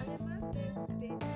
Además de este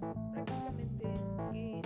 pues prácticamente es que